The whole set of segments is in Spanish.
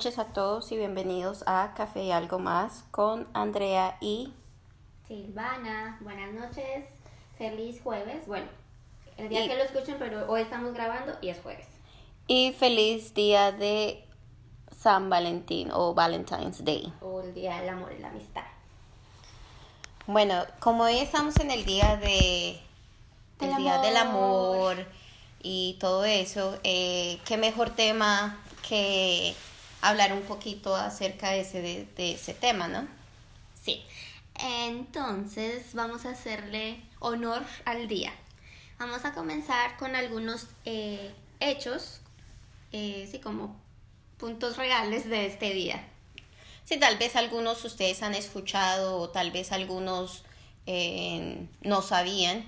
Buenas noches a todos y bienvenidos a Café y Algo Más con Andrea y Silvana. Buenas noches, feliz jueves. Bueno, el día que lo escuchen, pero hoy estamos grabando y es jueves. Y feliz día de San Valentín o Valentine's Day. O el día del amor y la amistad. Bueno, como hoy estamos en el día de el día del amor y todo eso, eh, qué mejor tema que hablar un poquito acerca de ese, de, ese tema, ¿no? Sí. Entonces vamos a hacerle honor al día. Vamos a comenzar con algunos eh, hechos, eh, sí, como puntos reales de este día. Sí, tal vez algunos ustedes han escuchado o tal vez algunos eh, no sabían.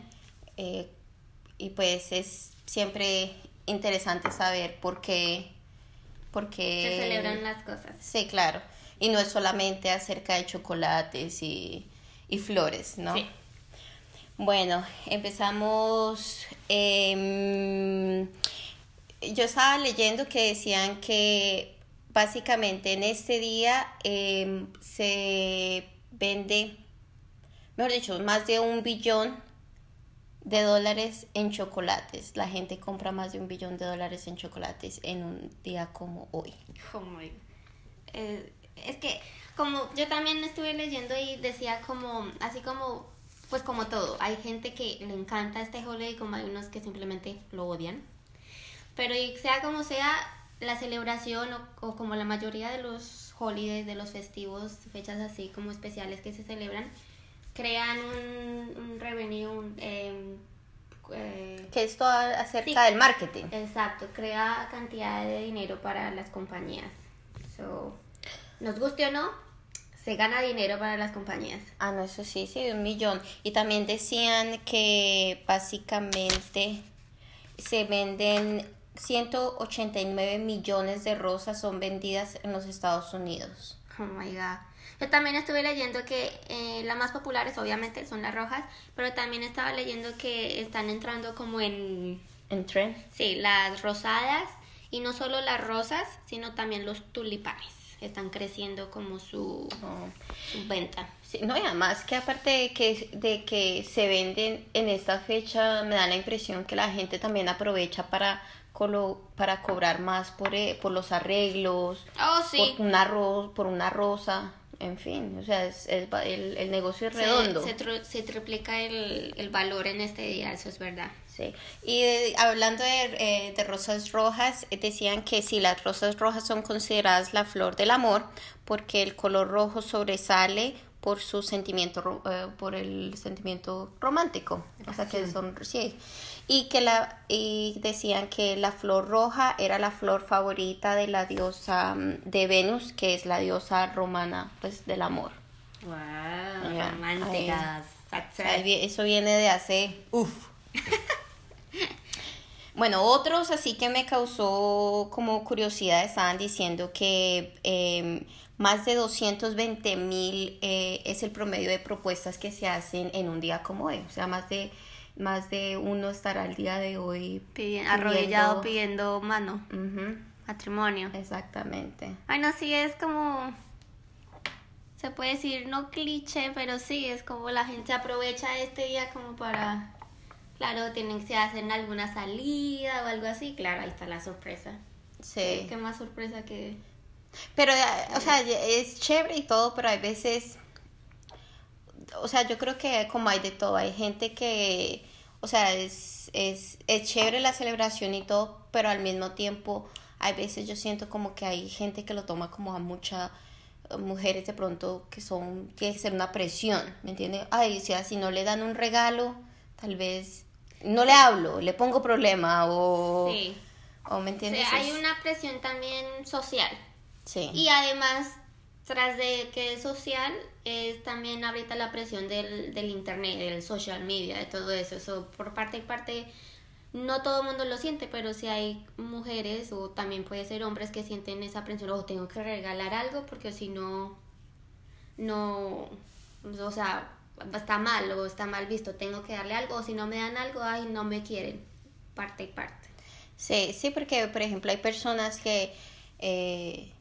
y pues es siempre interesante saber por qué porque... Se celebran las cosas. Sí, claro. Y no es solamente acerca de chocolates y, flores, ¿no? Sí. Bueno, empezamos. Em, yo estaba leyendo que decían que básicamente en este día em, se vende, mejor dicho, más de un billón de dólares en chocolates. La gente compra más de un billón de dólares en chocolates en un día como hoy. Oh es que como yo también estuve leyendo y decía como, así como, pues como todo, hay gente que le encanta este holiday como hay unos que simplemente lo odian. Pero sea como sea, la celebración o, como la mayoría de los holidays, de los festivos, fechas así como especiales que se celebran, crean un, un revenue. Em, eh, que esto acerca del marketing. Exacto, crea cantidad de dinero para las compañías. So, nos guste o no, se gana dinero para las compañías. Ah, no, eso sí, sí, un millón. Y también decían que básicamente se venden 189 millones de rosas son vendidas en los Estados Unidos. Oh my god. Yo también estuve leyendo que eh, las más populares obviamente son las rojas, pero también estaba leyendo que están entrando como en... ¿En tren? Sí, las rosadas y no solo las rosas, sino también los tulipanes. Están creciendo como su, oh. venta. Sí, no, y además que aparte de que, de que se venden en esta fecha, me da la impresión que la gente también aprovecha para para cobrar más por, eh, por los arreglos, oh, sí. por, una por una rosa en fin, o sea, es, el, el, negocio es redondo. Se, triplica el, el, valor en este día, eso es verdad. Sí, y hablando de, eh, de, rosas rojas, eh, decían que sí, las rosas rojas son consideradas la flor del amor porque el color rojo sobresale por su sentimiento, eh, por el sentimiento romántico. O sea, que son, sí. Y que la, y decían que la flor roja era la flor favorita de la diosa mm, de Venus, que es la diosa romana, pues, del amor. Wow, románticas. eso viene de hace, uff. Bueno, otros así que me causó como curiosidad estaban diciendo que em, más de 220 mil eh, es el promedio de propuestas que se hacen en un día como hoy. O sea, más de, más de uno estará el día de hoy pidiendo, arrodillado pidiendo mano. Matrimonio. Exactamente. Ay, no, sí, es como... Se puede decir, no cliché, pero sí, es como la gente aprovecha este día como para... Claro, tienen que hacer alguna salida o algo así. Claro, ahí está la sorpresa. Sí. ¿Qué más sorpresa que pero, o sea, es chévere y todo, pero hay veces, o sea, yo creo que como hay de todo, hay gente que, o sea, es, es, es chévere la celebración y todo, pero al mismo tiempo, hay veces yo siento como que hay gente que lo toma como a muchas mujeres de pronto que son, tiene que ser una presión, ¿me entiendes? Ay, o sea, si no le dan un regalo, tal vez no le hablo, le pongo problema o... Sí. O, ¿me entiendes? hay una presión también social y además, tras de que es social, es también ahorita la presión del, del internet, del social media, de todo eso. Eso por parte y parte, no todo el mundo lo siente, pero si hay mujeres o también puede ser hombres que sienten esa presión, o tengo que regalar algo porque si no, no, o sea, está mal o está mal visto, tengo que darle algo, o si no me dan algo, ay, no me quieren, parte y parte. Sí, sí, porque por ejemplo hay personas que... Eh,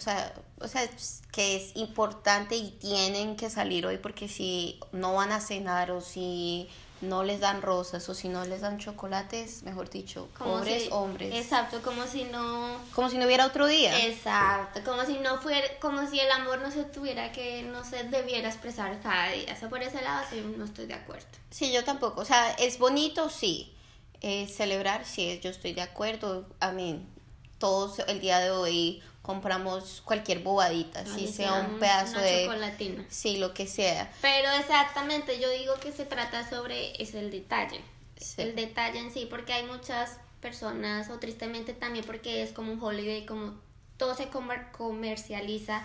o sea, o sea, que es importante y tienen que salir hoy porque si no van a cenar o si no les dan rosas o si no les dan chocolates, mejor dicho, pobres hombres. Exacto, como si no como si no hubiera otro día. Exacto, como si no fuera como si el amor no se tuviera que no se debiera expresar cada día. O sea, por ese lado sí no estoy de acuerdo. Sí, yo tampoco, o sea, es bonito sí. celebrar sí, yo estoy de acuerdo. A mí todos el día de hoy compramos cualquier bobadita, si sea un pedazo de chocolatina. Sí, lo que sea. Pero exactamente, yo digo que se trata sobre es el detalle. El detalle en sí, porque hay muchas personas, o tristemente también porque es como un holiday, como todo se comercializa,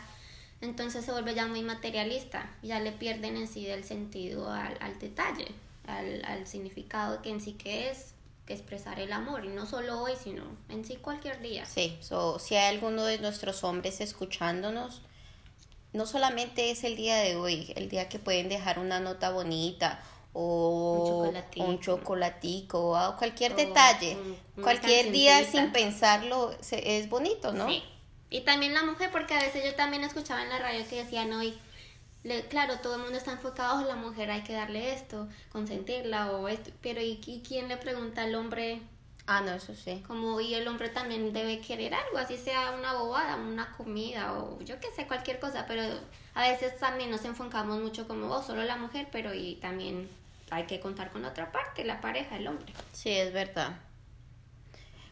entonces se vuelve ya muy materialista, ya le pierden en sí del sentido al, al detalle, al, al significado que en sí que es que expresar el amor y no solo hoy sino en sí cualquier día. Sí so, si hay alguno de nuestros hombres escuchándonos no solamente es el día de hoy el día que pueden dejar una nota bonita o un chocolatico, o cualquier detalle. cualquier día sin pensarlo es bonito no sí. y también la mujer porque a veces yo también escuchaba en la radio que decían hoy claro, todo el mundo está enfocado, en la mujer hay que darle esto, consentirla o esto, pero ¿y, quién le pregunta al hombre? Ah, no, eso sí. Como, y el hombre también debe querer algo, así sea una bobada, una comida o yo qué sé, cualquier cosa, pero a veces también nos enfocamos mucho como, oh, solo la mujer, pero y también hay que contar con otra parte, la pareja, el hombre. Sí, es verdad.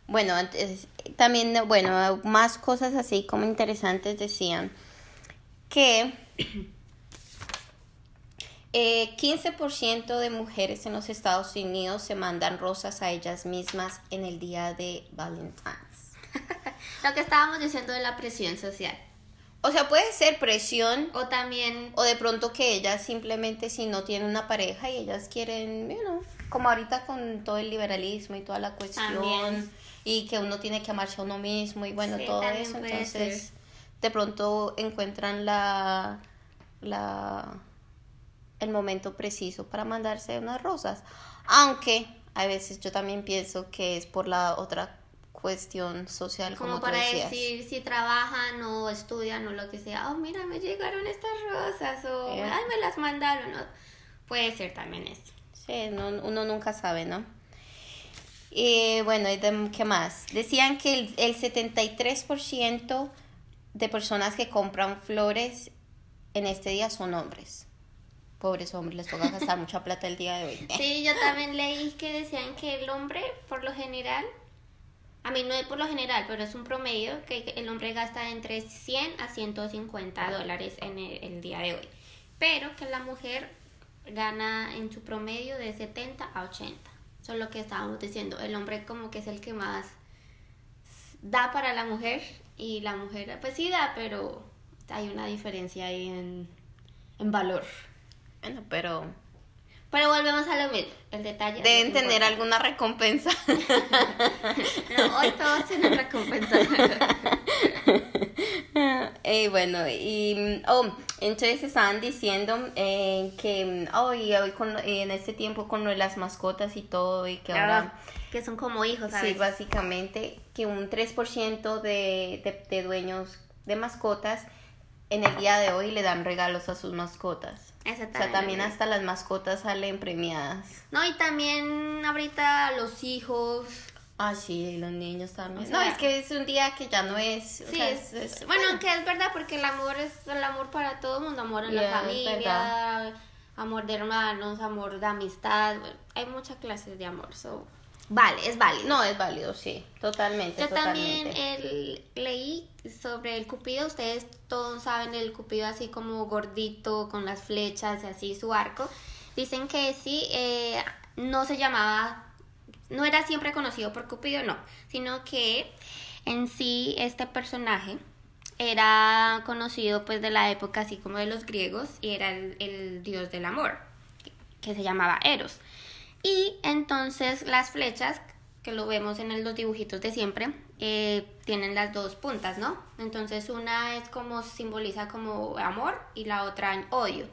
Bueno, antes, también, bueno, más cosas así como interesantes decían que eh, 15% de mujeres en los Estados Unidos se mandan rosas a ellas mismas en el día de Valentine's. Lo que estábamos diciendo de la presión social. O sea, puede ser presión. O también. O de pronto que ellas simplemente, si no tienen una pareja y ellas quieren, you como ahorita con todo el liberalismo y toda la cuestión. Y que uno tiene que amarse a uno mismo y bueno, todo eso. Entonces, de pronto encuentran la. la el momento preciso para mandarse unas rosas. Aunque a veces yo también pienso que es por la otra cuestión social. Como, para decir si trabajan o estudian o lo que sea, oh mira, me llegaron estas rosas o ay, me las mandaron. Puede ser también eso. Sí, uno nunca sabe, ¿no? Y bueno, ¿qué más? Decían que el, el 73% de personas que compran flores en este día son hombres pobres hombres, les toca gastar mucha plata el día de hoy. Sí, yo también leí que decían que el hombre, por lo general, a mí no es por lo general, pero es un promedio, que el hombre gasta entre 100 a 150 dólares en el, día de hoy. Pero que la mujer gana en su promedio de 70 a 80. Eso es lo que estábamos diciendo. El hombre como que es el que más da para la mujer y la mujer pues sí da, pero hay una diferencia ahí en, en valor. Bueno, pero... Pero volvemos a lo mismo, el detalle. Deben tener alguna recompensa. no, hoy todos tienen recompensa. y bueno, y oh, entonces estaban diciendo eh, que hoy, hoy con, en este tiempo con las mascotas y todo, y que ahora... que son como hijos, Sí, básicamente, que un 3% de, de, de dueños de mascotas en el día de hoy le dan regalos a sus mascotas. O sea, también hasta las mascotas salen premiadas. No, y también ahorita los hijos. Ah, sí, los niños también. no, es que es un día que ya no es. Sí, bueno, que es verdad, porque el amor es el amor para todo el mundo: amor en la familia, amor de hermanos, amor de amistad. hay muchas clases de amor. So. Vale, es válido. No, es válido, sí, totalmente. Yo también leí sobre el cupido. Ustedes todos saben el cupido así como gordito, con las flechas y así su arco. Dicen que sí, eh, no se llamaba, no era siempre conocido por cupido, no, sino que en sí este personaje era conocido pues de la época así como de los griegos y era el, el dios del amor, que se llamaba Eros. Y entonces las flechas, que lo vemos en los dibujitos de siempre, eh, tienen las dos puntas, ¿no? Entonces una es como simboliza como amor y la otra en odio.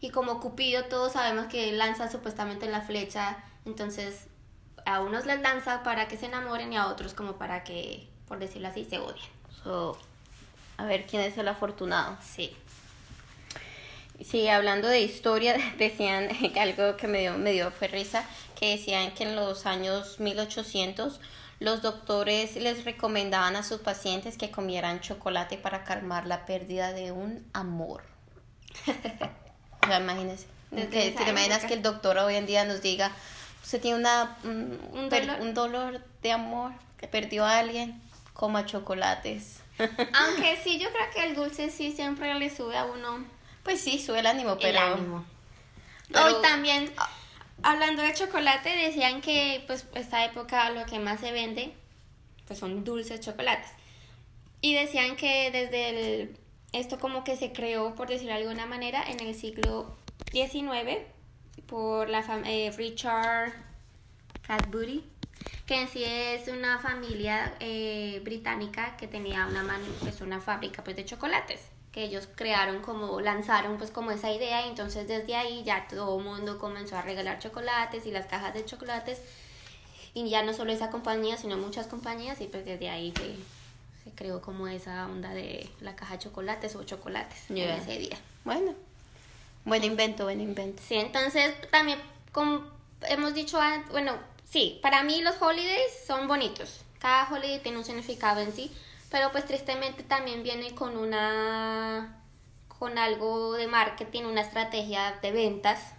Y como Cupido todos sabemos que lanza supuestamente la flecha, entonces a unos les lanza para que se enamoren y a otros como para que, por decirlo así, se odien. A ver quién es el afortunado. Sí. Sí, hablando de historia, decían algo que me dio, me dio fue risa, que decían que en los años 1800 los doctores les recomendaban a sus pacientes que comieran chocolate para calmar la pérdida de un amor. o sea, imagínense. ¿Te, imaginas que el doctor hoy en día nos diga, usted tiene una, un, dolor? un dolor de amor, que perdió a alguien, coma chocolates. Aunque sí, yo creo que el dulce sí siempre le sube a uno. Pues sí, sube el ánimo, pero... El ánimo. Hoy también, hablando de chocolate, decían que pues esta época lo que más se vende pues son dulces chocolates. Y decían que desde el, esto como que se creó, por decirlo de alguna manera, en el siglo XIX por la eh, Richard Cadbury que en sí es una familia eh, británica que tenía una, pues una fábrica pues, de chocolates que ellos crearon como lanzaron pues como esa idea y entonces desde ahí ya todo el mundo comenzó a regalar chocolates y las cajas de chocolates y ya no solo esa compañía sino muchas compañías y pues desde ahí se, se creó como esa onda de la caja de chocolates o chocolates en ese día. Bueno buen invento buen invento. Sí entonces también como hemos dicho bueno sí para mí los holidays son bonitos. Cada holiday tiene un significado en sí pero pues tristemente también viene con una con algo de marketing, una estrategia de ventas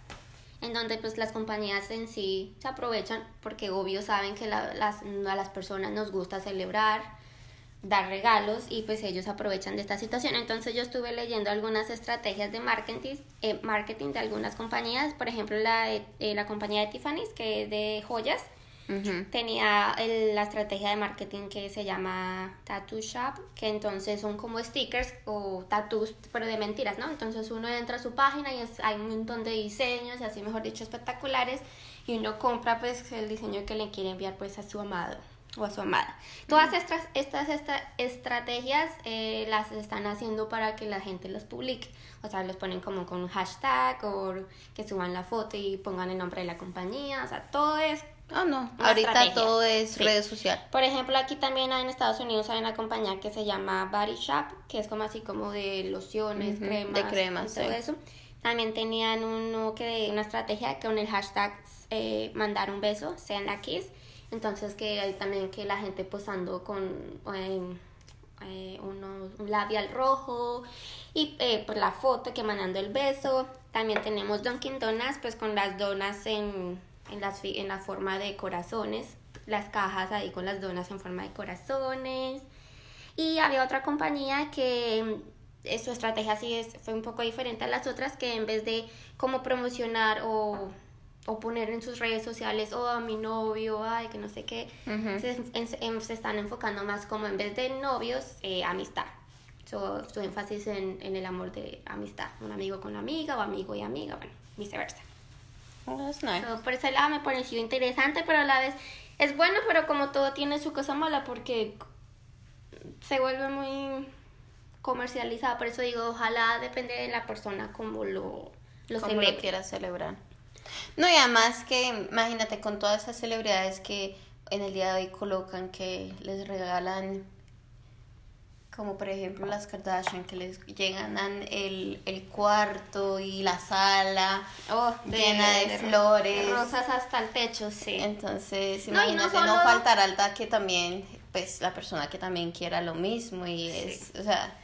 en donde pues las compañías en sí se aprovechan porque obvio saben que las, a las personas nos gusta celebrar, dar regalos y pues ellos aprovechan de esta situación. Entonces yo estuve leyendo algunas estrategias de marketing, eh, marketing de algunas compañías, por ejemplo la, eh, la compañía de Tiffany's que es de joyas, Tenía la estrategia de marketing que se llama Tattoo Shop, que entonces son como stickers o tattoos, pero de mentiras, ¿no? Entonces uno entra a su página y hay un montón de diseños y así, mejor dicho, espectaculares y uno compra pues el diseño que le quiere enviar pues a su amado o a su amada. Todas estas, estas, estrategias eh, las están haciendo para que la gente los publique. O sea, los ponen como con un hashtag o que suban la foto y pongan el nombre de la compañía. O sea, todo es Ah, no. Ahorita todo es redes sociales. Por ejemplo, aquí también en Estados Unidos hay una compañía que se llama Body Shop, que es como así como de lociones, cremas, de cremas, todo eso. También tenían uno que una estrategia con el hashtag eh, mandar un beso, sean la kiss. Entonces que hay también que la gente posando con eh, eh, un labial rojo y eh, por la foto que mandando el beso. También tenemos Dunkin' Donuts pues con las donas en en, las, en la forma de corazones, las cajas ahí con las donas en forma de corazones. Y había otra compañía que mm, su estrategia sí es, fue un poco diferente a las otras, que en vez de como promocionar o, o poner en sus redes sociales, o oh, a mi novio, ay, que no sé qué, se, están enfocando más como en vez de novios, eh, amistad. su énfasis en, en el amor de amistad, un amigo con amiga o amigo y amiga, bueno, viceversa. Oh, por ese lado me pareció interesante, pero a la vez es bueno, pero como todo tiene su cosa mala porque se vuelve muy comercializado. Por eso digo, ojalá depende de la persona como lo, lo, como lo quiera celebrar. No, y además que imagínate con todas esas celebridades que en el día de hoy colocan que les regalan como por ejemplo las Kardashian que les llegan el, el cuarto y la sala oh, llena de, flores. rosas hasta el techo sí. Entonces imagínate no, no, faltará que también pues la persona que también quiera lo mismo y es o sea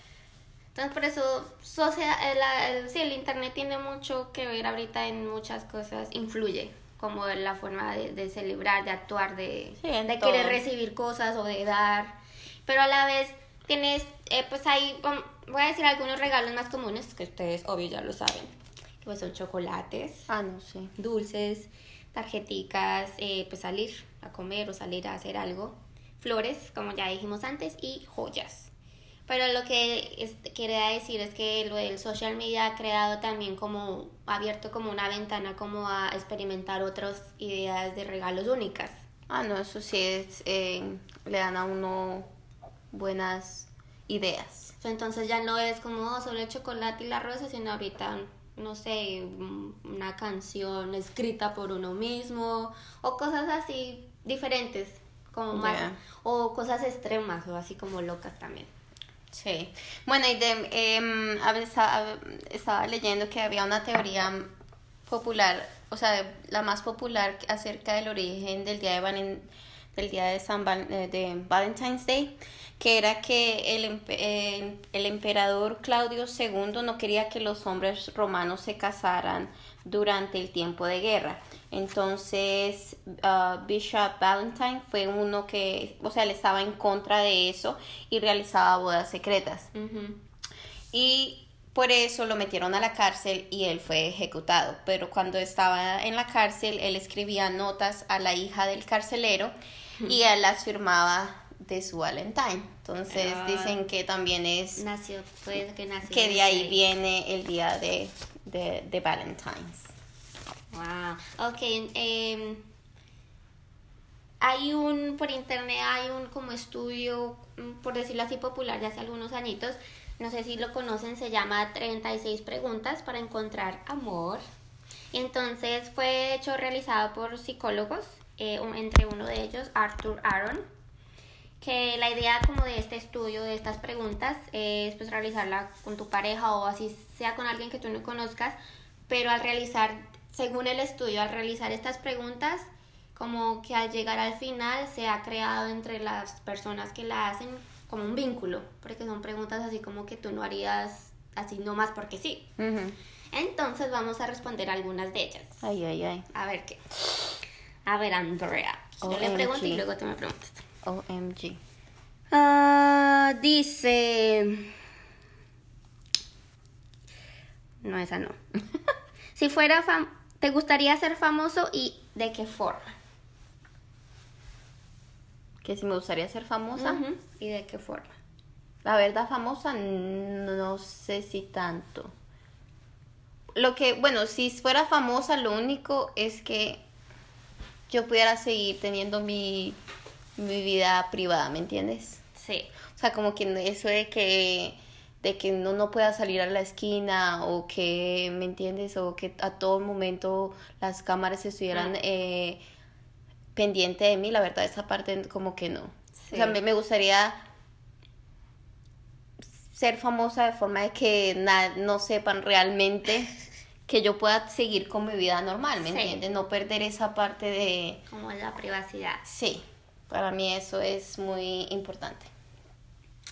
entonces por eso el, sí, el internet tiene mucho que ver ahorita en muchas cosas influye como la forma de, celebrar de actuar de, de querer recibir cosas o de dar pero a la vez Tienes, eh, pues ahí voy a decir algunos regalos más comunes que ustedes obvio ya lo saben. Que pues son chocolates. Ah, no. Dulces, tarjeticas, eh, pues salir a comer o salir a hacer algo. Flores, como ya dijimos antes, y joyas. Pero lo que quería decir es que lo del social media ha creado también como, abierto como una ventana como a experimentar otras ideas de regalos únicas. Ah, no, eso sí es, eh, le dan a uno buenas ideas. Entonces ya no es como oh, solo el chocolate y la rosa, sino ahorita, no sé, una canción escrita por uno mismo o cosas así diferentes, como más, o cosas extremas o así como locas también. Sí. Bueno, y de, eh, estaba leyendo que había una teoría popular, o sea, la más popular acerca del origen del día de, del día de, San eh, de Valentine's Day, que era que el, eh, el emperador Claudio II no quería que los hombres romanos se casaran durante el tiempo de guerra. Entonces, uh, Bishop Valentine fue uno que, o sea, él estaba en contra de eso y realizaba bodas secretas. Y por eso lo metieron a la cárcel y él fue ejecutado. Pero cuando estaba en la cárcel, él escribía notas a la hija del carcelero y él las firmaba de su Valentine. Entonces ah. dicen que también es... Nació, que Que de ahí viene el día de, de, Valentine's. Wow. Ok. Em, hay un, por internet hay un como estudio, mm, por decirlo así, popular de hace algunos añitos. No sé si lo conocen, se llama 36 preguntas para encontrar amor. Entonces fue hecho, realizado por psicólogos, eh, entre uno de ellos, Arthur Aaron que la idea como de este estudio, de estas preguntas, es pues realizarla con tu pareja o así sea con alguien que tú no conozcas, pero al realizar, según el estudio, al realizar estas preguntas, como que al llegar al final se ha creado entre las personas que la hacen como un vínculo, porque son preguntas así como que tú no harías así nomás porque sí. Entonces vamos a responder algunas de ellas. Ay, ay, ay. A ver qué. A ver, Andrea. Yo le pregunto y luego tú me preguntas. OMG. Ah, dice. No, esa no. si fuera fam ¿te gustaría ser famoso y de qué forma? Que si me gustaría ser famosa. ¿Y de qué forma? La verdad, famosa, no sé si tanto. Lo que, bueno, si fuera famosa, lo único es que yo pudiera seguir teniendo mi mi vida privada, ¿me entiendes? Sí. O sea, como que eso de que de que uno no pueda salir a la esquina o que, ¿me entiendes? O que a todo momento las cámaras estuvieran mm. eh, pendiente de mí, la verdad esa parte como que no. O sea, me, me gustaría ser famosa de forma de que no sepan realmente que yo pueda seguir con mi vida normal, ¿me entiendes? No perder esa parte de... Como la privacidad. Sí. Para mí eso es muy importante.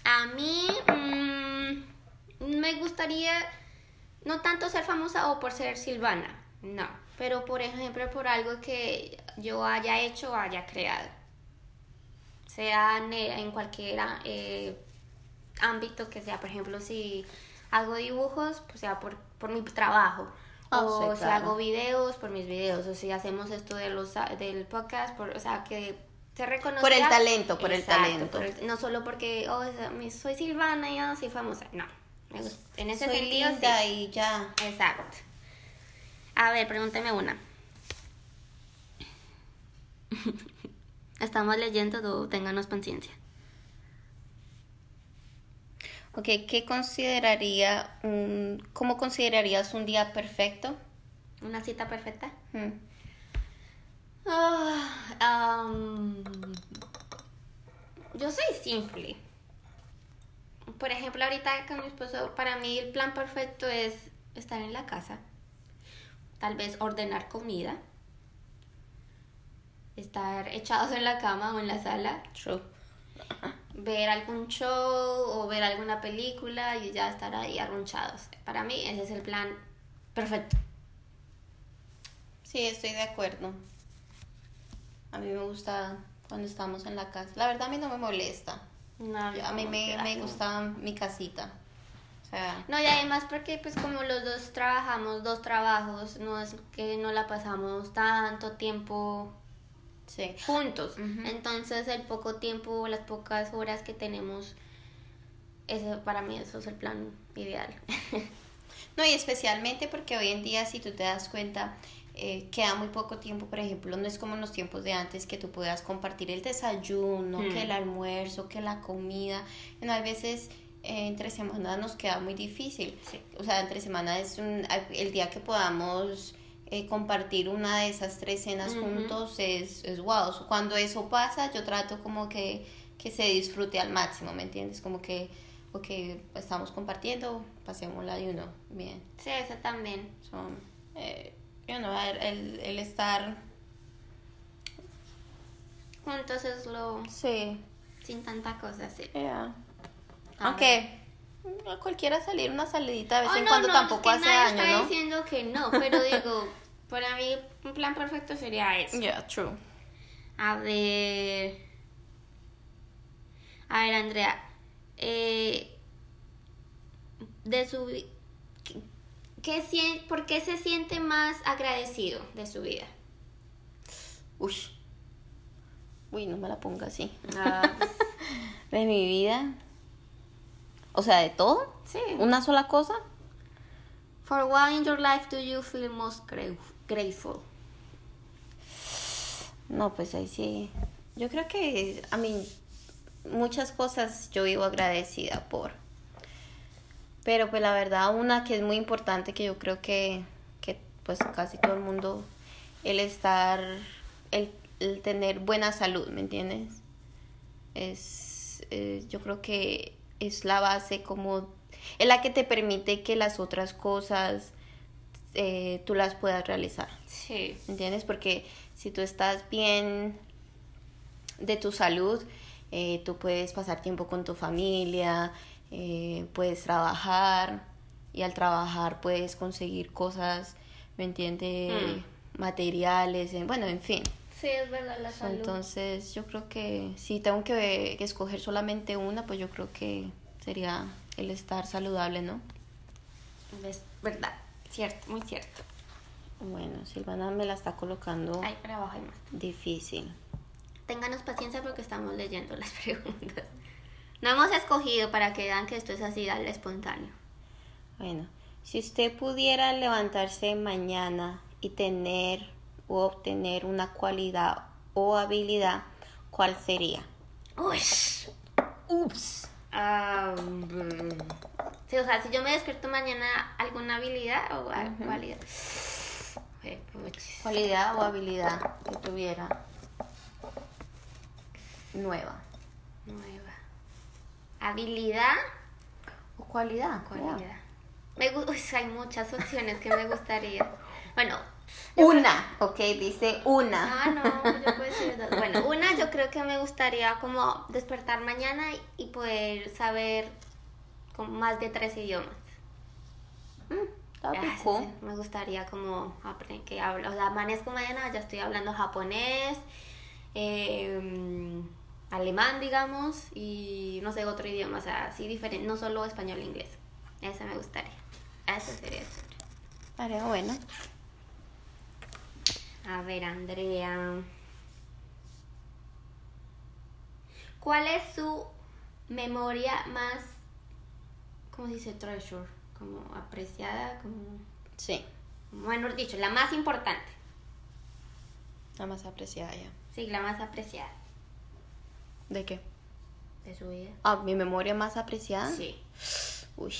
A mí mm, me gustaría no tanto ser famosa o por ser Silvana, no, pero por ejemplo por algo que yo haya hecho o haya creado, sea en cualquier eh, ámbito que sea, por ejemplo si hago dibujos, pues sea por, por mi trabajo. Ah, o si hago videos por mis videos, o si hacemos esto de los, del podcast, por, o sea, que por el talento, por el talento. no solo porque, oh, soy Silvana y yo soy famosa. No. En ese soy sentido. Linda y ya. Exacto. A ver, pregúnteme una. Estamos leyendo, todo, ténganos paciencia. Ok, ¿qué consideraría un, ¿cómo considerarías un día perfecto? ¿Una cita perfecta? Mm. Ah, yo soy simple. Por ejemplo, ahorita con mi esposo, para mí el plan perfecto es estar en la casa, tal vez ordenar comida, estar echados en la cama o en la sala, ver algún show o ver alguna película y ya estar ahí arrunchados. Para mí ese es el plan perfecto. Sí, estoy de acuerdo. A mí me gusta cuando estamos en la casa. La verdad a mí no me molesta. No, a mí me, me gusta mi casita. O sea, no, y además porque pues como los dos trabajamos dos trabajos, no es que no la pasamos tanto tiempo juntos. Entonces el poco tiempo, las pocas horas que tenemos, ese, para mí eso es el plan ideal. no, y especialmente porque hoy en día si tú te das cuenta, eh, queda muy poco tiempo, por ejemplo, no es como en los tiempos de antes que tú puedas compartir el desayuno, que el hmm. almuerzo, que la comida. No, a veces eh, entre semanas nos queda muy difícil. O sea, entre semanas es un, el día que podamos eh, compartir una de esas tres cenas juntos es, es wow. Cuando eso pasa, yo trato como que, que se disfrute al máximo, ¿me entiendes? Como que ok, estamos compartiendo, pasemos la de uno, bien. Sí, eso también. Son, eh, el, el, estar juntos es lo... Sí. Sin tanta cosa, sí. Aunque cualquiera salir una salidita de vez oh, en cuando tampoco hace daño, está diciendo que no, pero digo, para mí un plan perfecto sería eso. Yeah, true. A ver... A ver, Andrea, eh, de su ¿qué, ¿por qué se siente más agradecido de su vida? Uy, uy, no me la ponga así. Ah, pues. de mi vida. O sea, de todo. Sí. Una sola cosa. For what in your life do you feel most grateful? No, pues ahí sí. Yo creo que, a mí, muchas cosas yo vivo agradecida por. Pero pues la verdad, una que es muy importante, que yo creo que, que pues casi todo el mundo, el estar, el, tener buena salud, ¿me entiendes? Es, eh, yo creo que es la base como, es la que te permite que las otras cosas eh, tú las puedas realizar. Sí. ¿Me entiendes? Porque si tú estás bien de tu salud, eh, tú puedes pasar tiempo con tu familia, eh, puedes trabajar y al trabajar puedes conseguir cosas, ¿me entiendes? Mm. Materiales, bueno, en fin. Sí, es verdad, la salud. Entonces yo creo que si tengo que, escoger solamente una, pues yo creo que sería el estar saludable, ¿no? Es verdad, cierto, muy cierto. Bueno, Silvana me la está colocando Ay, para abajo hay más. difícil. Ténganos paciencia porque estamos leyendo las preguntas. No hemos escogido para que vean que esto es así, dale espontáneo. Bueno, si usted pudiera levantarse mañana y tener o obtener una cualidad o habilidad, ¿cuál sería? Uy. Ups. sí, o sea, si yo me despierto mañana, ¿alguna habilidad o cualidad? Cualidad o habilidad que tuviera nueva. Nueva. Habilidad. O cualidad. Cualidad. Me hay muchas opciones que me gustaría. Bueno. Una, ok, dice una. Ah, no, yo puedo decir dos. Bueno, una yo creo que me gustaría como despertar mañana y poder saber con más de tres idiomas. Mm, me gustaría como aprender que hablo, o sea, amanezco mañana, ya estoy hablando japonés, eh, alemán, digamos, y no sé, otro idioma, o sea, así diferente, no solo español e inglés. Ese me gustaría. Eso sería. Vale, bueno. A ver, Andrea. ¿Cuál es su memoria más, cómo se dice, treasure? Como apreciada, como... Sí. Bueno, dicho, la más importante. La más apreciada ya. Sí, la más apreciada. ¿De qué? De su vida. Ah, mi memoria más apreciada. Sí. Uy.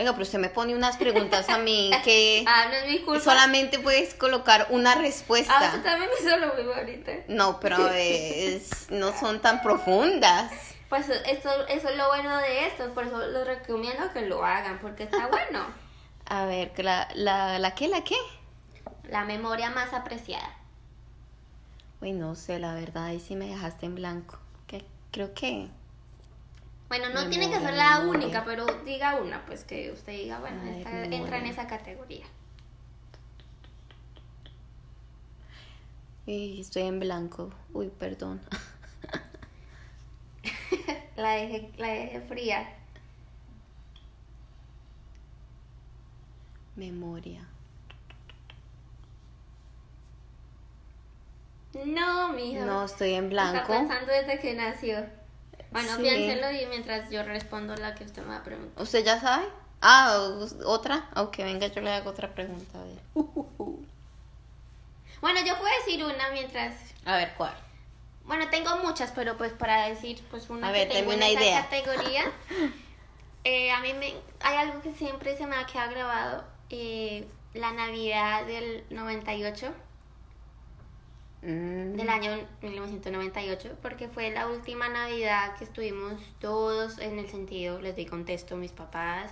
Oiga, pero usted me pone unas preguntas a mí que ah, no es mi culpa. solamente puedes colocar una respuesta. Ah, usted también me hizo lo mismo ahorita. No, pero es, no son tan profundas. Pues esto, eso es lo bueno de esto, por eso los recomiendo que lo hagan, porque está bueno. A ver, ¿la, la, la qué, la qué? La memoria más apreciada. Uy, no sé, la verdad, ahí sí me dejaste en blanco creo que... Bueno, no tiene que ser la única, pero diga una, pues que usted diga, bueno, entra en esa categoría. Y estoy en blanco. Uy, perdón. la, dejé, la dejé fría. Memoria. No, mija. No, estoy en blanco. Está pensando desde que nació. Bueno, piénselo y mientras yo respondo la que usted me va a preguntar. ¿Usted ya sabe? Ah, ¿otra? Ok, venga, yo le hago otra pregunta. A ver. Bueno, yo puedo decir una mientras... A ver, ¿cuál? Bueno, tengo muchas, pero pues para decir pues una a ver, tengo una idea. categoría. Eh, a mí me, hay algo que siempre se me ha quedado grabado. Eh, la Navidad del 98 mm. del año 1998, porque fue la última Navidad que estuvimos todos en el sentido, les doy contexto, mis papás,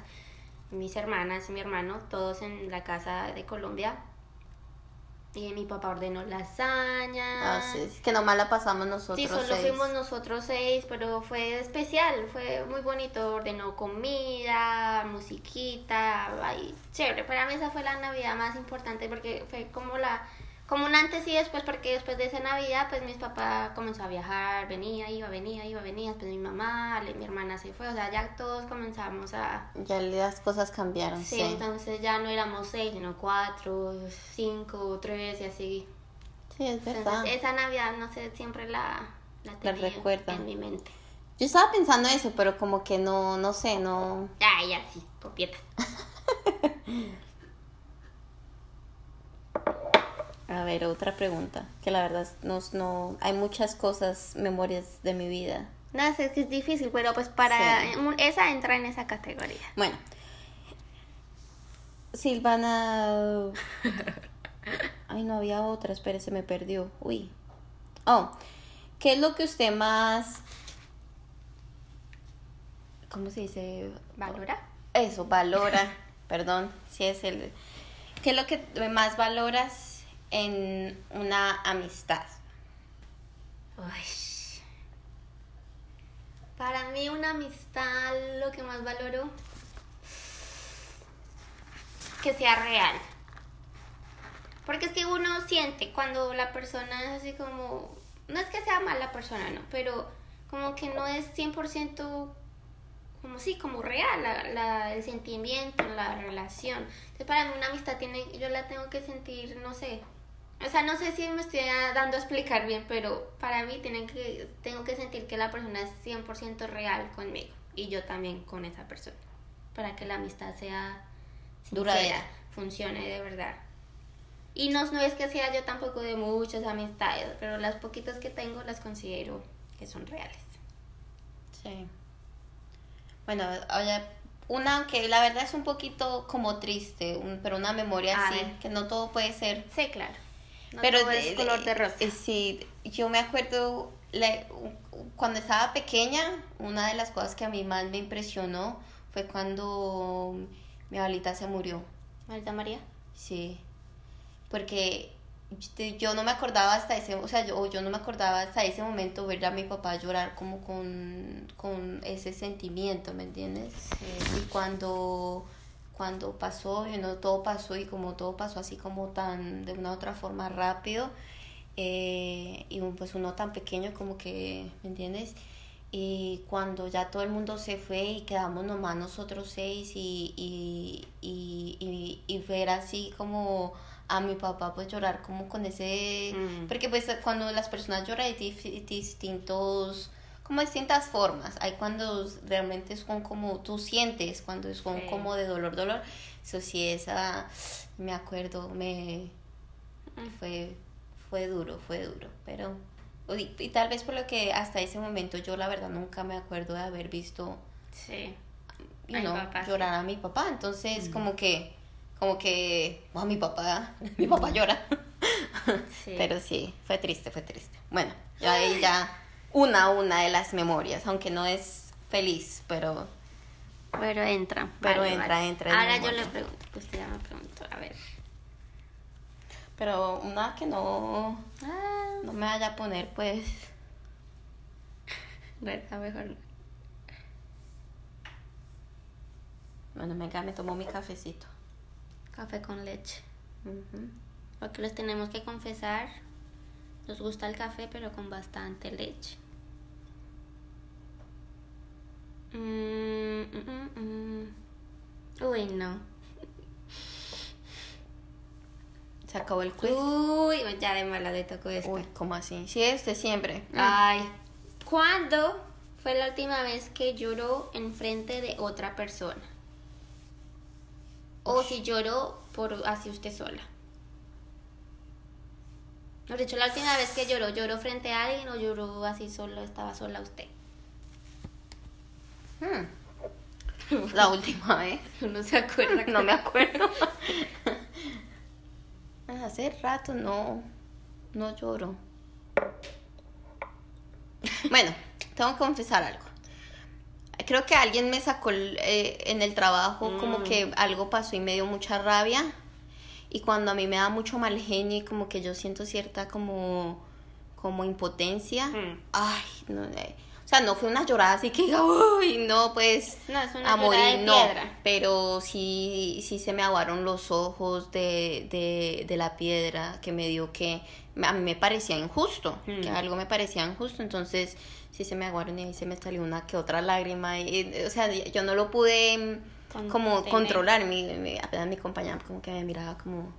mis hermanas y mi hermano, todos en la casa de Colombia. Y mi papá ordenó lasaña. Ah, sí, que nomás la pasamos nosotros. Sí, solo fuimos nosotros seis, pero fue especial, fue muy bonito. Ordenó comida, musiquita, ay, chévere. Para mí esa fue la Navidad más importante porque fue como la como un antes y después, porque después de esa Navidad, pues mis papás comenzó a viajar, venía, iba, venía, iba, venía, después mi mamá, mi hermana se fue, o sea, ya todos comenzamos a... Ya las cosas cambiaron, sí. entonces ya no éramos seis, sino cuatro, cinco, tres y así. Sí, es verdad. esa Navidad, no sé, siempre la, la tenía en mi mente. Yo estaba pensando eso, pero como que no, no sé, no... Ah, ya, sí, A ver, otra pregunta, que la verdad no, no hay muchas cosas, memorias de mi vida. No, sé, es que es difícil, pero pues para esa entra en esa categoría. Bueno, Silvana... Ay, no había otra, espere, se me perdió. Uy. Oh, ¿qué es lo que usted más... ¿Cómo se dice? ¿Valora? Eso, valora. Perdón, si es el... ¿Qué es lo que más valoras en una amistad? Para mí una amistad lo que más valoro que sea real. Porque es que uno siente cuando la persona es así como, no es que sea mala persona, no, pero como que no es 100% como sí, como real, la, el sentimiento, la relación. Entonces para mí una amistad tiene, yo la tengo que sentir, no sé, o sea, no sé si me estoy dando a explicar bien, pero para mí tienen que, tengo que sentir que la persona es 100% real conmigo y yo también con esa persona, para que la amistad sea duradera, funcione de verdad. Y no, no es que sea yo tampoco de muchas amistades, pero las poquitas que tengo las considero que son reales. Sí. Bueno, oye, una que la verdad es un poquito como triste, pero una memoria así, que no todo puede ser. Sí, claro pero es color de rosa. Eh, sí, yo me acuerdo cuando estaba pequeña, una de las cosas que a mí más me impresionó fue cuando mi abuelita se murió. ¿Abuelita María? Sí, porque yo no me acordaba hasta ese, o sea, yo, yo no me acordaba hasta ese momento ver a mi papá llorar como con, con ese sentimiento, ¿me entiendes? Y cuando cuando pasó, y no todo pasó y como todo pasó así como tan de una u otra forma rápido eh, y pues uno tan pequeño como que, ¿me entiendes? Y cuando ya todo el mundo se fue y quedamos nomás nosotros seis y, y, y, y, ver así como a mi papá pues llorar como con ese... Mm. Porque pues cuando las personas lloran hay distintos como distintas formas. Hay cuando realmente son como tú sientes, cuando son como de dolor, dolor. Eso sí, esa, me acuerdo, me fue, fue duro, fue duro. Pero, y, tal vez por lo que hasta ese momento yo la verdad nunca me acuerdo de haber visto sí. llorar a mi papá. Entonces, como que, como que, wow, mi papá, mi papá llora. Pero sí, fue triste, fue triste. Bueno, ya ahí ya una una de las memorias, aunque no es feliz, pero... Pero entra. Pero entra, entra. Ahora yo le pregunto, pues ya me pregunto, a ver. Pero una que no, ah. no me vaya a poner, pues... ¿Verdad? Mejor. Bueno, venga, me tomo mi cafecito. Café con leche. Porque los tenemos que confesar nos gusta el café, pero con bastante leche. Mm, mm, mm, Uy, no. Se acabó el quiz. Uy, ya de mala le tocó esto. Uy, ¿cómo así? Sí, este siempre. Ay. ¿Cuándo fue la última vez que lloró en frente de otra persona? O si lloró por así usted sola. De hecho, la última vez que lloró, ¿lloró frente a alguien o lloró así solo, estaba sola usted? Hmm. La última vez. No se acuerda. no me acuerdo. Hace rato no. no lloro. Bueno, tengo que confesar algo. Creo que alguien me sacó eh, en el trabajo, como mm. que algo pasó y me dio mucha rabia. Y cuando a mí me da mucho mal genio y como que yo siento cierta como, como impotencia, mm. ay, no, eh, o sea, no fue una llorada así que, uy, no, pues, no, es una a morir, no. Pero sí, sí se me aguaron los ojos de, de, de la piedra que me dio que a mí me parecía injusto, que mm. algo me parecía injusto, entonces sí se me aguaron y ahí se me salió una que otra lágrima, y, o sea, yo no lo pude como controlar, mi, apenas mi compañera como que me miraba como,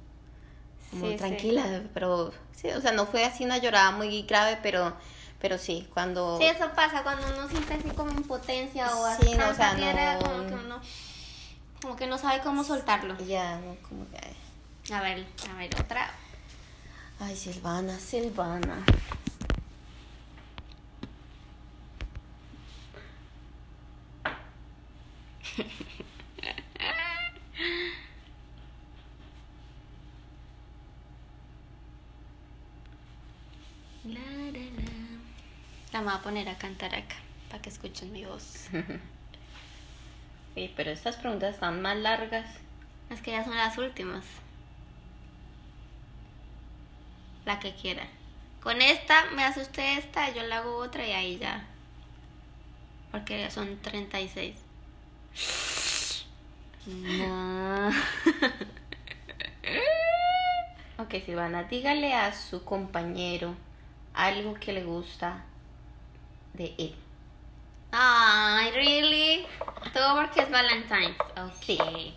tranquila, pero sí, o sea, no fue así una llorada muy grave, pero pero sí, cuando... Sí, eso pasa, cuando uno siente así como impotencia o así, no, o sea, no... como que uno como que no sabe cómo soltarlo. Ya, no, como que... A ver, a ver, otra. Ay, Silvana, Silvana. La voy a poner a cantar acá para que escuchen mi voz. Sí, pero estas preguntas están más largas. Es que ya son las últimas. La que quiera. Con esta me hace usted esta, yo le hago otra y ahí ya. Porque ya son 36. No. ok, Silvana, dígale a su compañero algo que le gusta de él. Ay, really? Todo porque es Valentine's. Ok.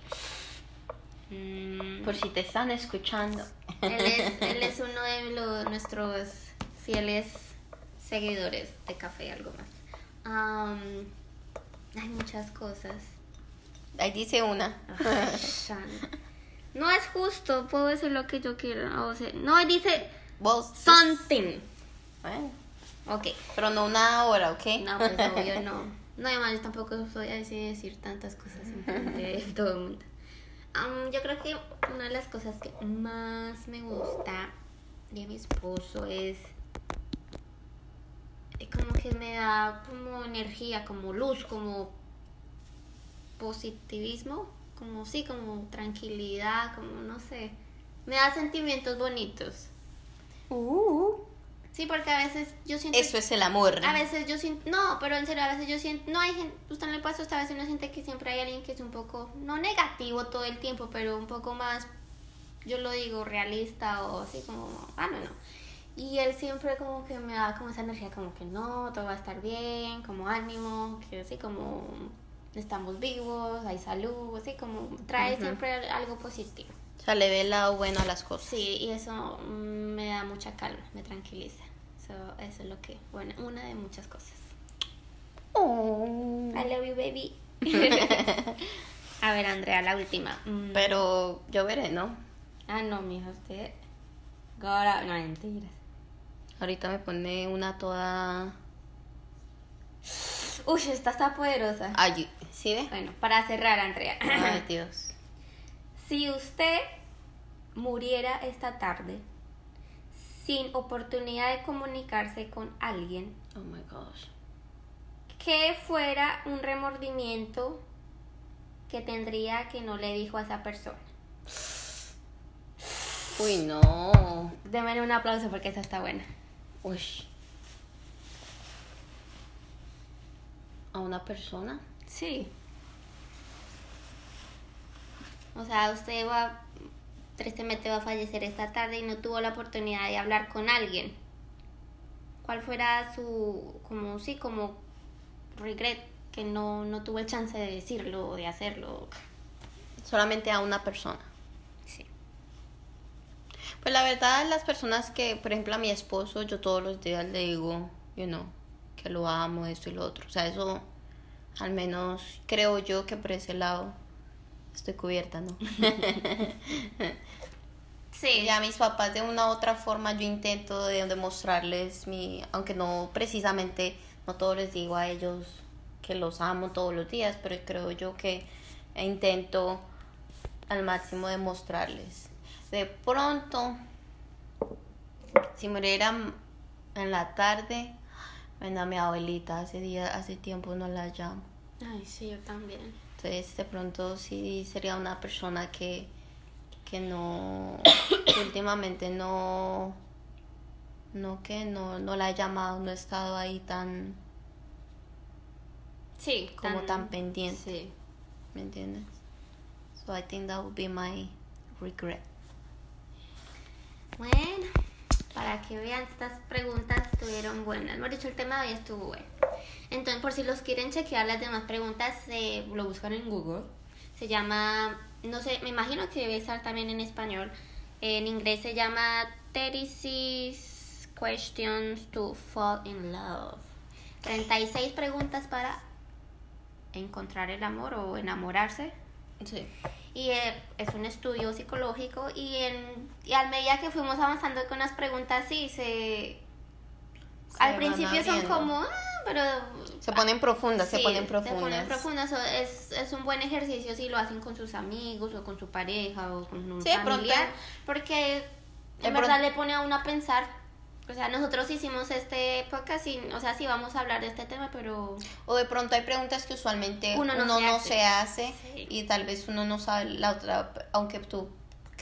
Mm. Por si te están escuchando. Él es, él es uno de los, nuestros fieles seguidores de café, algo más. hay muchas cosas. Ahí dice una. no es justo, puedo decir lo que yo quiero. O sea, no, dice something. Bueno. Ok. Pero no una hora, ¿ok? No, pues obvio no. No, además yo tampoco soy así de decir tantas cosas de todo el mundo. yo creo que una de las cosas que más me gusta de mi esposo es como que me da como energía, como luz, como positivismo, como sí, como tranquilidad, como no sé, me da sentimientos bonitos. Uh. Sí, porque a veces yo siento... Eso es el amor. A veces yo siento... No, pero en serio, a veces yo siento... No hay gente... Usted no le pasa, a veces uno siente que siempre hay alguien que es un poco... No negativo todo el tiempo, pero un poco más... Yo lo digo realista o así como... Ah, no, no. Y él siempre como que me da como esa energía como que no, todo va a estar bien, como ánimo, que así como estamos vivos, hay salud, así como trae siempre algo positivo. O sea, le ve el lado bueno a las cosas. Sí, y eso mm, me da mucha calma, me tranquiliza. eso es lo que, bueno, una de muchas cosas. Oh. I love you, baby. a ver, Andrea, la última. Mm. Pero yo veré, ¿no? Ah, no, mija, usted. Ahora, no, mentiras. Ahorita me pone una toda. Uy, esta está poderosa. Ay, ¿sí ve? Bueno, para cerrar, Andrea. Ay, Dios. Si usted muriera esta tarde sin oportunidad de comunicarse con alguien, oh my gosh. ¿qué fuera un remordimiento que tendría que no le dijo a esa persona? Uy, no. Démele un aplauso porque esa está buena. Uy. ¿A una persona? Sí. O sea, usted va, tristemente va a fallecer esta tarde y no tuvo la oportunidad de hablar con alguien. ¿Cuál fuera su, como sí, como regret que no, no tuvo el chance de decirlo o de hacerlo? Solamente a una persona. Sí. Pues la verdad, las personas que, por ejemplo, a mi esposo, yo todos los días le digo, you know, que lo amo, esto y lo otro. O sea, eso, al menos creo yo que por ese lado estoy cubierta, ¿no? sí. Ya mis papás de una u otra forma yo intento de demostrarles mi, aunque no precisamente, no todos les digo a ellos que los amo todos los días, pero creo yo que intento al máximo demostrarles. De pronto, si muriera en la tarde, bueno, mi abuelita hace día, hace tiempo no la llamo. Ay, sí, yo también. Entonces, de pronto sí sería una persona que, que no, últimamente no, no que no, no la ha llamado, no ha estado ahí tan, sí, como tan, pendiente. Sí. ¿Me entiendes? So I think that would be my regret. Bueno, para que vean, estas preguntas estuvieron buenas. Hemos dicho, el tema de hoy estuvo bueno. Entonces, por si los quieren chequear las demás preguntas, se lo buscan en Google. Se llama, no sé, me imagino que debe estar también en español. En inglés se llama 36 Questions to Fall in Love. 36 preguntas para encontrar el amor o enamorarse. Sí y eh, es un estudio psicológico y, en, y a medida que fuimos avanzando con las preguntas sí se, al principio son como ah, pero se ponen profundas se ponen profundas se ponen profundas. es, es un buen ejercicio si lo hacen con sus amigos o con su pareja o con un familiar porque en verdad le pone a uno a pensar o sea, nosotros hicimos este podcast y, o sea, sí vamos a hablar de este tema, pero... O de pronto hay preguntas que usualmente uno no, se, hace, y tal vez uno no sabe la otra, aunque tú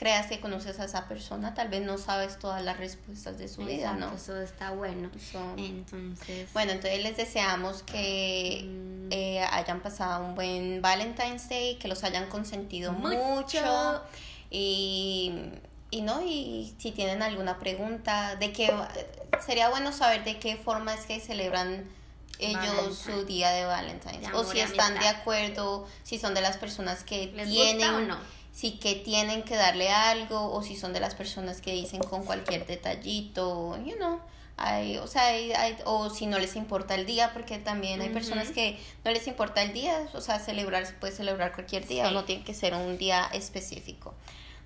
creas que conoces a esa persona, tal vez no sabes todas las respuestas de su vida, ¿no? Eso está bueno. entonces... Bueno, entonces les deseamos que mm. eh, hayan pasado un buen Valentine's Day, que los hayan consentido mucho y y no, y si tienen alguna pregunta, de qué sería bueno saber de qué forma es que celebran ellos su día de Valentine's o si están de acuerdo, si son de las personas que tienen o no? Si que tienen que darle algo o si son de las personas que dicen con cualquier detallito, you know. Hay, o sea, hay, o si no les importa el día, porque también hay personas que no les importa el día, o sea, celebrar se puede celebrar cualquier día, o no tiene que ser un día específico.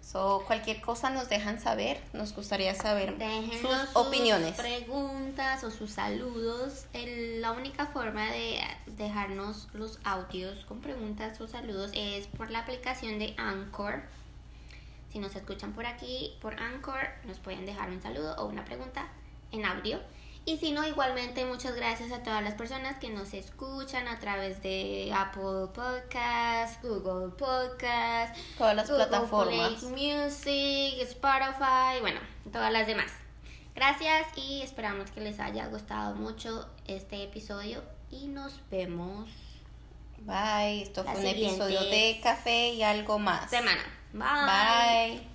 So, cualquier cosa nos dejan saber, nos gustaría saber sus opiniones. preguntas o sus saludos. la única forma de dejarnos los audios con preguntas o saludos es por la aplicación de Anchor. Si nos escuchan por aquí, por Anchor, nos pueden dejar un saludo o una pregunta en audio. Y si no, igualmente muchas gracias a todas las personas que nos escuchan a través de Apple Podcasts, Google Podcasts, todas las plataformas. Play Music, Spotify, bueno, todas las demás. Gracias y esperamos que les haya gustado mucho este episodio y nos vemos. Bye. Esto fue un episodio de café y algo más. Semana. Bye. Bye.